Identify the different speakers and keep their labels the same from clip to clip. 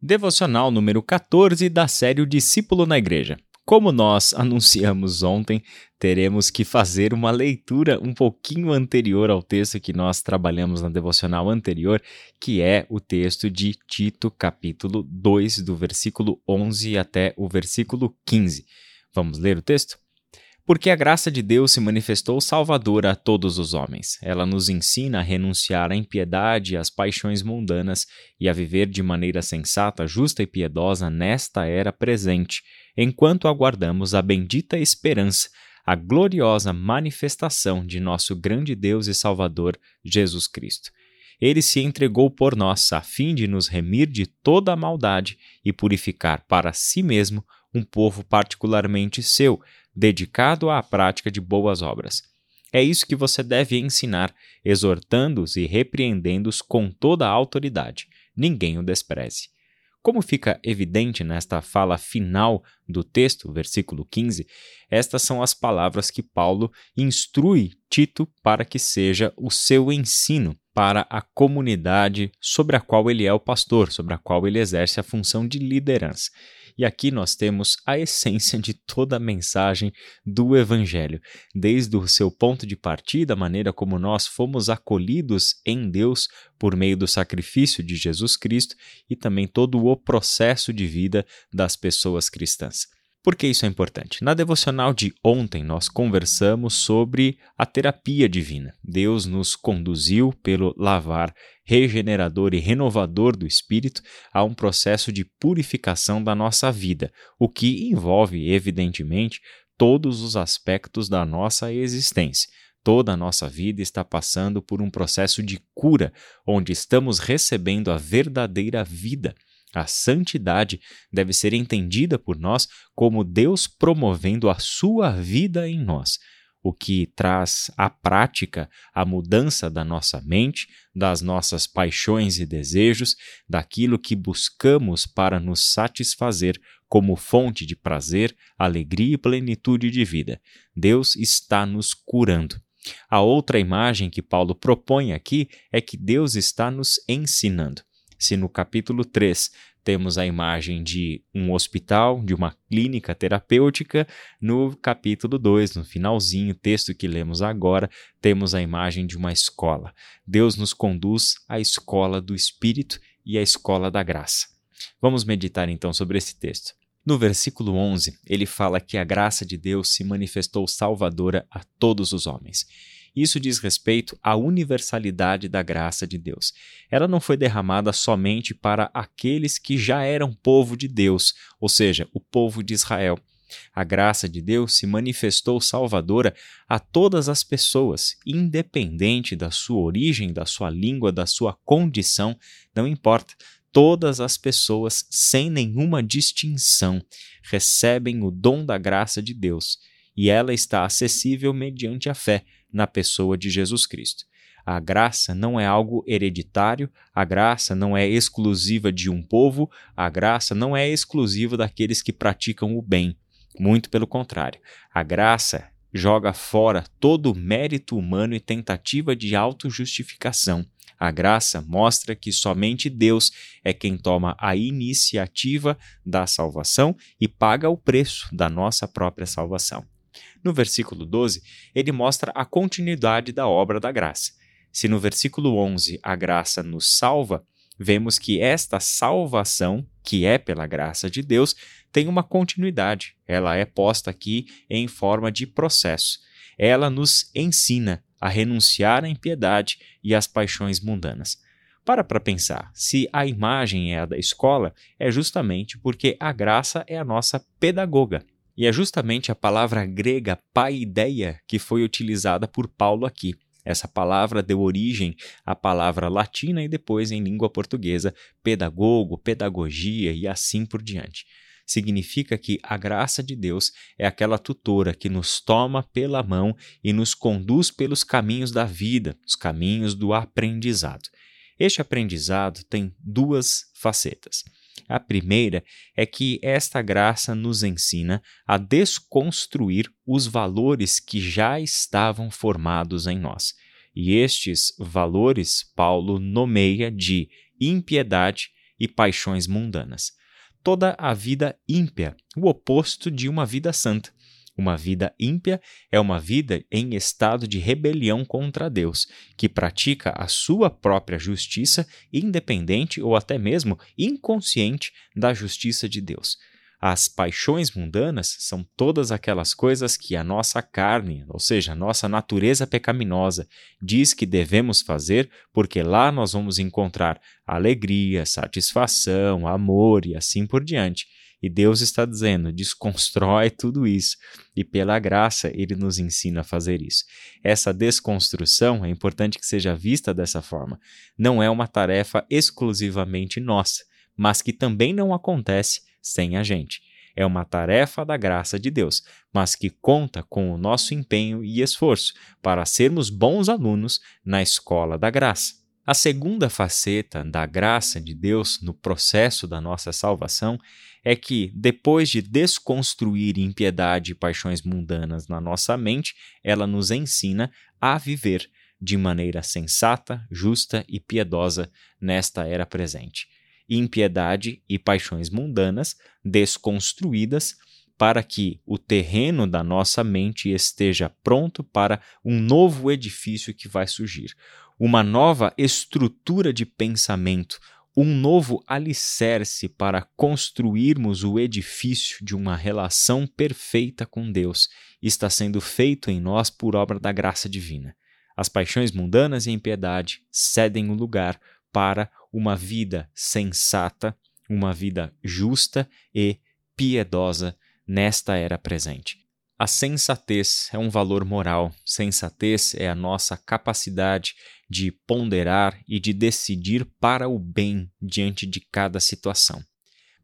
Speaker 1: Devocional número 14 da série O Discípulo na Igreja. Como nós anunciamos ontem, teremos que fazer uma leitura um pouquinho anterior ao texto que nós trabalhamos na devocional anterior, que é o texto de Tito, capítulo 2, do versículo 11 até o versículo 15. Vamos ler o texto? Porque a graça de Deus se manifestou salvadora a todos os homens. Ela nos ensina a renunciar à impiedade e às paixões mundanas e a viver de maneira sensata, justa e piedosa nesta era presente, enquanto aguardamos a bendita esperança, a gloriosa manifestação de nosso grande Deus e Salvador, Jesus Cristo. Ele se entregou por nós a fim de nos remir de toda a maldade e purificar para si mesmo um povo particularmente seu, dedicado à prática de boas obras. É isso que você deve ensinar, exortando-os e repreendendo-os com toda a autoridade. Ninguém o despreze. Como fica evidente nesta fala final do texto, versículo 15, estas são as palavras que Paulo instrui Tito para que seja o seu ensino para a comunidade sobre a qual ele é o pastor, sobre a qual ele exerce a função de liderança. E aqui nós temos a essência de toda a mensagem do Evangelho, desde o seu ponto de partida, a maneira como nós fomos acolhidos em Deus por meio do sacrifício de Jesus Cristo e também todo o processo de vida das pessoas cristãs. Por que isso é importante? Na devocional de ontem, nós conversamos sobre a terapia divina. Deus nos conduziu pelo lavar regenerador e renovador do espírito a um processo de purificação da nossa vida, o que envolve, evidentemente, todos os aspectos da nossa existência. Toda a nossa vida está passando por um processo de cura, onde estamos recebendo a verdadeira vida a santidade deve ser entendida por nós como Deus promovendo a sua vida em nós, o que traz à prática a mudança da nossa mente, das nossas paixões e desejos, daquilo que buscamos para nos satisfazer como fonte de prazer, alegria e plenitude de vida. Deus está nos curando. A outra imagem que Paulo propõe aqui é que Deus está nos ensinando. Se no capítulo 3 temos a imagem de um hospital, de uma clínica terapêutica, no capítulo 2, no finalzinho, texto que lemos agora, temos a imagem de uma escola. Deus nos conduz à escola do Espírito e à escola da graça. Vamos meditar então sobre esse texto. No versículo 11, ele fala que a graça de Deus se manifestou salvadora a todos os homens. Isso diz respeito à universalidade da graça de Deus. Ela não foi derramada somente para aqueles que já eram povo de Deus, ou seja, o povo de Israel. A graça de Deus se manifestou salvadora a todas as pessoas, independente da sua origem, da sua língua, da sua condição, não importa. Todas as pessoas, sem nenhuma distinção, recebem o dom da graça de Deus e ela está acessível mediante a fé na pessoa de Jesus Cristo. A graça não é algo hereditário, a graça não é exclusiva de um povo, a graça não é exclusiva daqueles que praticam o bem. Muito pelo contrário, a graça joga fora todo mérito humano e tentativa de autojustificação. A graça mostra que somente Deus é quem toma a iniciativa da salvação e paga o preço da nossa própria salvação. No versículo 12, ele mostra a continuidade da obra da graça. Se no versículo 11 a graça nos salva, vemos que esta salvação, que é pela graça de Deus, tem uma continuidade. Ela é posta aqui em forma de processo. Ela nos ensina a renunciar à impiedade e às paixões mundanas. Para para pensar, se a imagem é a da escola, é justamente porque a graça é a nossa pedagoga. E é justamente a palavra grega paideia que foi utilizada por Paulo aqui. Essa palavra deu origem à palavra latina e depois em língua portuguesa pedagogo, pedagogia e assim por diante. Significa que a graça de Deus é aquela tutora que nos toma pela mão e nos conduz pelos caminhos da vida, os caminhos do aprendizado. Este aprendizado tem duas facetas. A primeira é que esta graça nos ensina a desconstruir os valores que já estavam formados em nós. E estes valores Paulo nomeia de impiedade e paixões mundanas. Toda a vida ímpia, o oposto de uma vida santa. Uma vida ímpia é uma vida em estado de rebelião contra Deus, que pratica a sua própria justiça, independente ou até mesmo inconsciente da justiça de Deus. As paixões mundanas são todas aquelas coisas que a nossa carne, ou seja, a nossa natureza pecaminosa, diz que devemos fazer, porque lá nós vamos encontrar alegria, satisfação, amor e assim por diante. E Deus está dizendo: desconstrói tudo isso. E pela graça, Ele nos ensina a fazer isso. Essa desconstrução é importante que seja vista dessa forma. Não é uma tarefa exclusivamente nossa, mas que também não acontece sem a gente. É uma tarefa da graça de Deus, mas que conta com o nosso empenho e esforço para sermos bons alunos na escola da graça. A segunda faceta da graça de Deus no processo da nossa salvação é que, depois de desconstruir impiedade e paixões mundanas na nossa mente, ela nos ensina a viver de maneira sensata, justa e piedosa nesta era presente. Impiedade e paixões mundanas desconstruídas para que o terreno da nossa mente esteja pronto para um novo edifício que vai surgir, uma nova estrutura de pensamento, um novo alicerce para construirmos o edifício de uma relação perfeita com Deus está sendo feito em nós por obra da graça divina. As paixões mundanas e a impiedade cedem o lugar para uma vida sensata, uma vida justa e piedosa nesta era presente. A sensatez é um valor moral. Sensatez é a nossa capacidade de ponderar e de decidir para o bem diante de cada situação.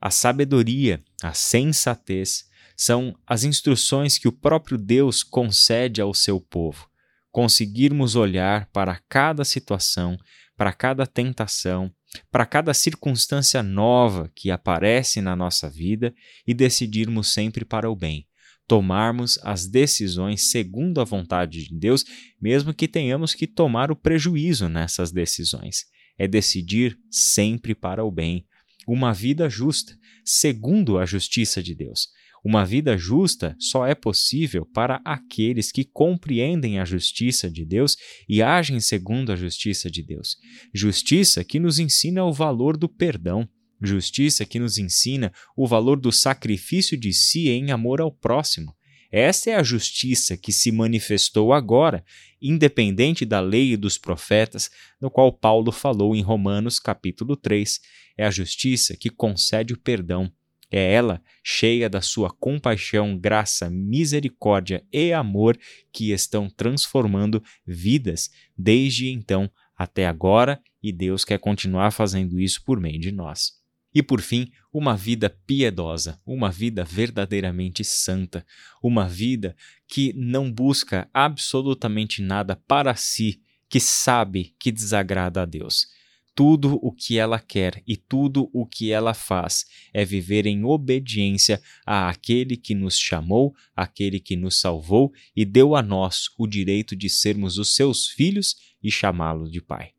Speaker 1: A sabedoria, a sensatez, são as instruções que o próprio Deus concede ao seu povo. Conseguirmos olhar para cada situação para cada tentação, para cada circunstância nova que aparece na nossa vida e decidirmos sempre para o bem. Tomarmos as decisões segundo a vontade de Deus, mesmo que tenhamos que tomar o prejuízo nessas decisões. É decidir sempre para o bem. Uma vida justa, segundo a justiça de Deus. Uma vida justa só é possível para aqueles que compreendem a justiça de Deus e agem segundo a justiça de Deus. Justiça que nos ensina o valor do perdão. Justiça que nos ensina o valor do sacrifício de si em amor ao próximo. Essa é a justiça que se manifestou agora, independente da lei e dos profetas, no qual Paulo falou em Romanos capítulo 3. É a justiça que concede o perdão é ela, cheia da sua compaixão, graça, misericórdia e amor, que estão transformando vidas desde então até agora, e Deus quer continuar fazendo isso por meio de nós. E por fim, uma vida piedosa, uma vida verdadeiramente santa, uma vida que não busca absolutamente nada para si, que sabe que desagrada a Deus tudo o que ela quer e tudo o que ela faz é viver em obediência a aquele que nos chamou, aquele que nos salvou e deu a nós o direito de sermos os seus filhos e chamá-lo de Pai.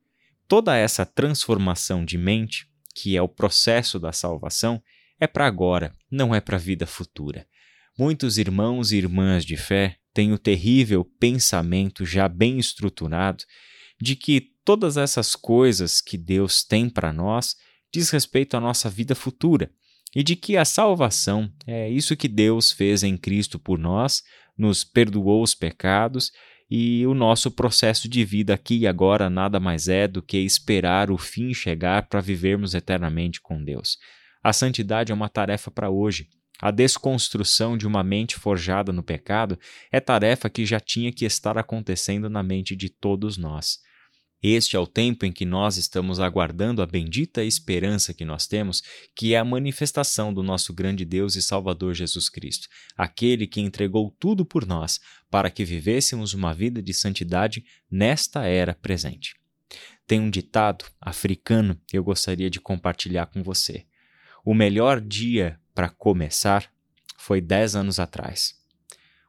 Speaker 1: Toda essa transformação de mente, que é o processo da salvação, é para agora, não é para a vida futura. Muitos irmãos e irmãs de fé têm o terrível pensamento já bem estruturado de que todas essas coisas que Deus tem para nós diz respeito à nossa vida futura e de que a salvação é isso que Deus fez em Cristo por nós, nos perdoou os pecados e o nosso processo de vida aqui e agora nada mais é do que esperar o fim chegar para vivermos eternamente com Deus. A santidade é uma tarefa para hoje. A desconstrução de uma mente forjada no pecado é tarefa que já tinha que estar acontecendo na mente de todos nós. Este é o tempo em que nós estamos aguardando a bendita esperança que nós temos, que é a manifestação do nosso grande Deus e Salvador Jesus Cristo, aquele que entregou tudo por nós para que vivêssemos uma vida de santidade nesta era presente. Tem um ditado africano que eu gostaria de compartilhar com você. O melhor dia para começar foi dez anos atrás.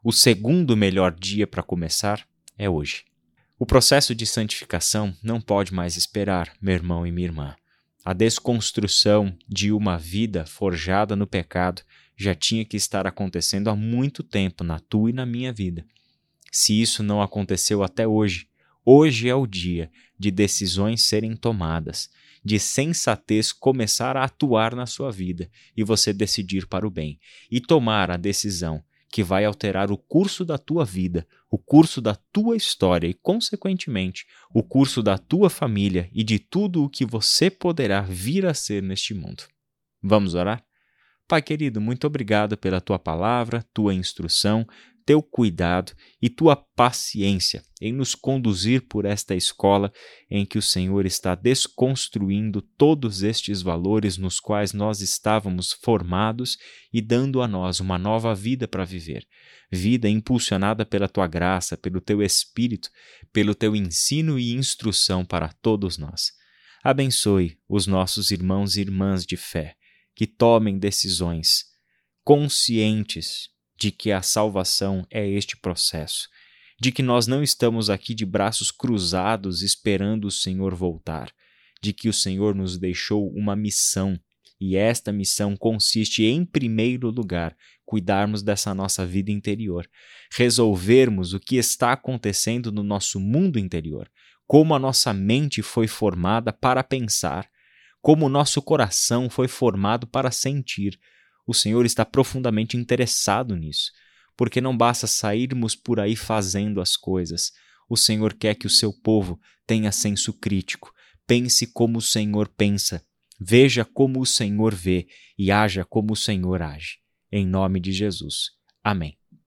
Speaker 1: O segundo melhor dia para começar é hoje. O processo de santificação não pode mais esperar, meu irmão e minha irmã. A desconstrução de uma vida forjada no pecado já tinha que estar acontecendo há muito tempo na tua e na minha vida. Se isso não aconteceu até hoje, hoje é o dia de decisões serem tomadas, de sensatez começar a atuar na sua vida e você decidir para o bem e tomar a decisão que vai alterar o curso da tua vida, o curso da tua história e, consequentemente, o curso da tua família e de tudo o que você poderá vir a ser neste mundo. Vamos orar? Pai querido, muito obrigado pela tua palavra, tua instrução, teu cuidado e tua paciência em nos conduzir por esta escola em que o Senhor está desconstruindo todos estes valores nos quais nós estávamos formados e dando a nós uma nova vida para viver. Vida impulsionada pela tua graça, pelo teu espírito, pelo teu ensino e instrução para todos nós. Abençoe os nossos irmãos e irmãs de fé que tomem decisões conscientes de que a salvação é este processo, de que nós não estamos aqui de braços cruzados esperando o Senhor voltar, de que o Senhor nos deixou uma missão e esta missão consiste, em primeiro lugar, cuidarmos dessa nossa vida interior, resolvermos o que está acontecendo no nosso mundo interior, como a nossa mente foi formada para pensar, como o nosso coração foi formado para sentir, o Senhor está profundamente interessado nisso, porque não basta sairmos por aí fazendo as coisas. O Senhor quer que o seu povo tenha senso crítico, pense como o Senhor pensa, veja como o Senhor vê e haja como o Senhor age. Em nome de Jesus. Amém.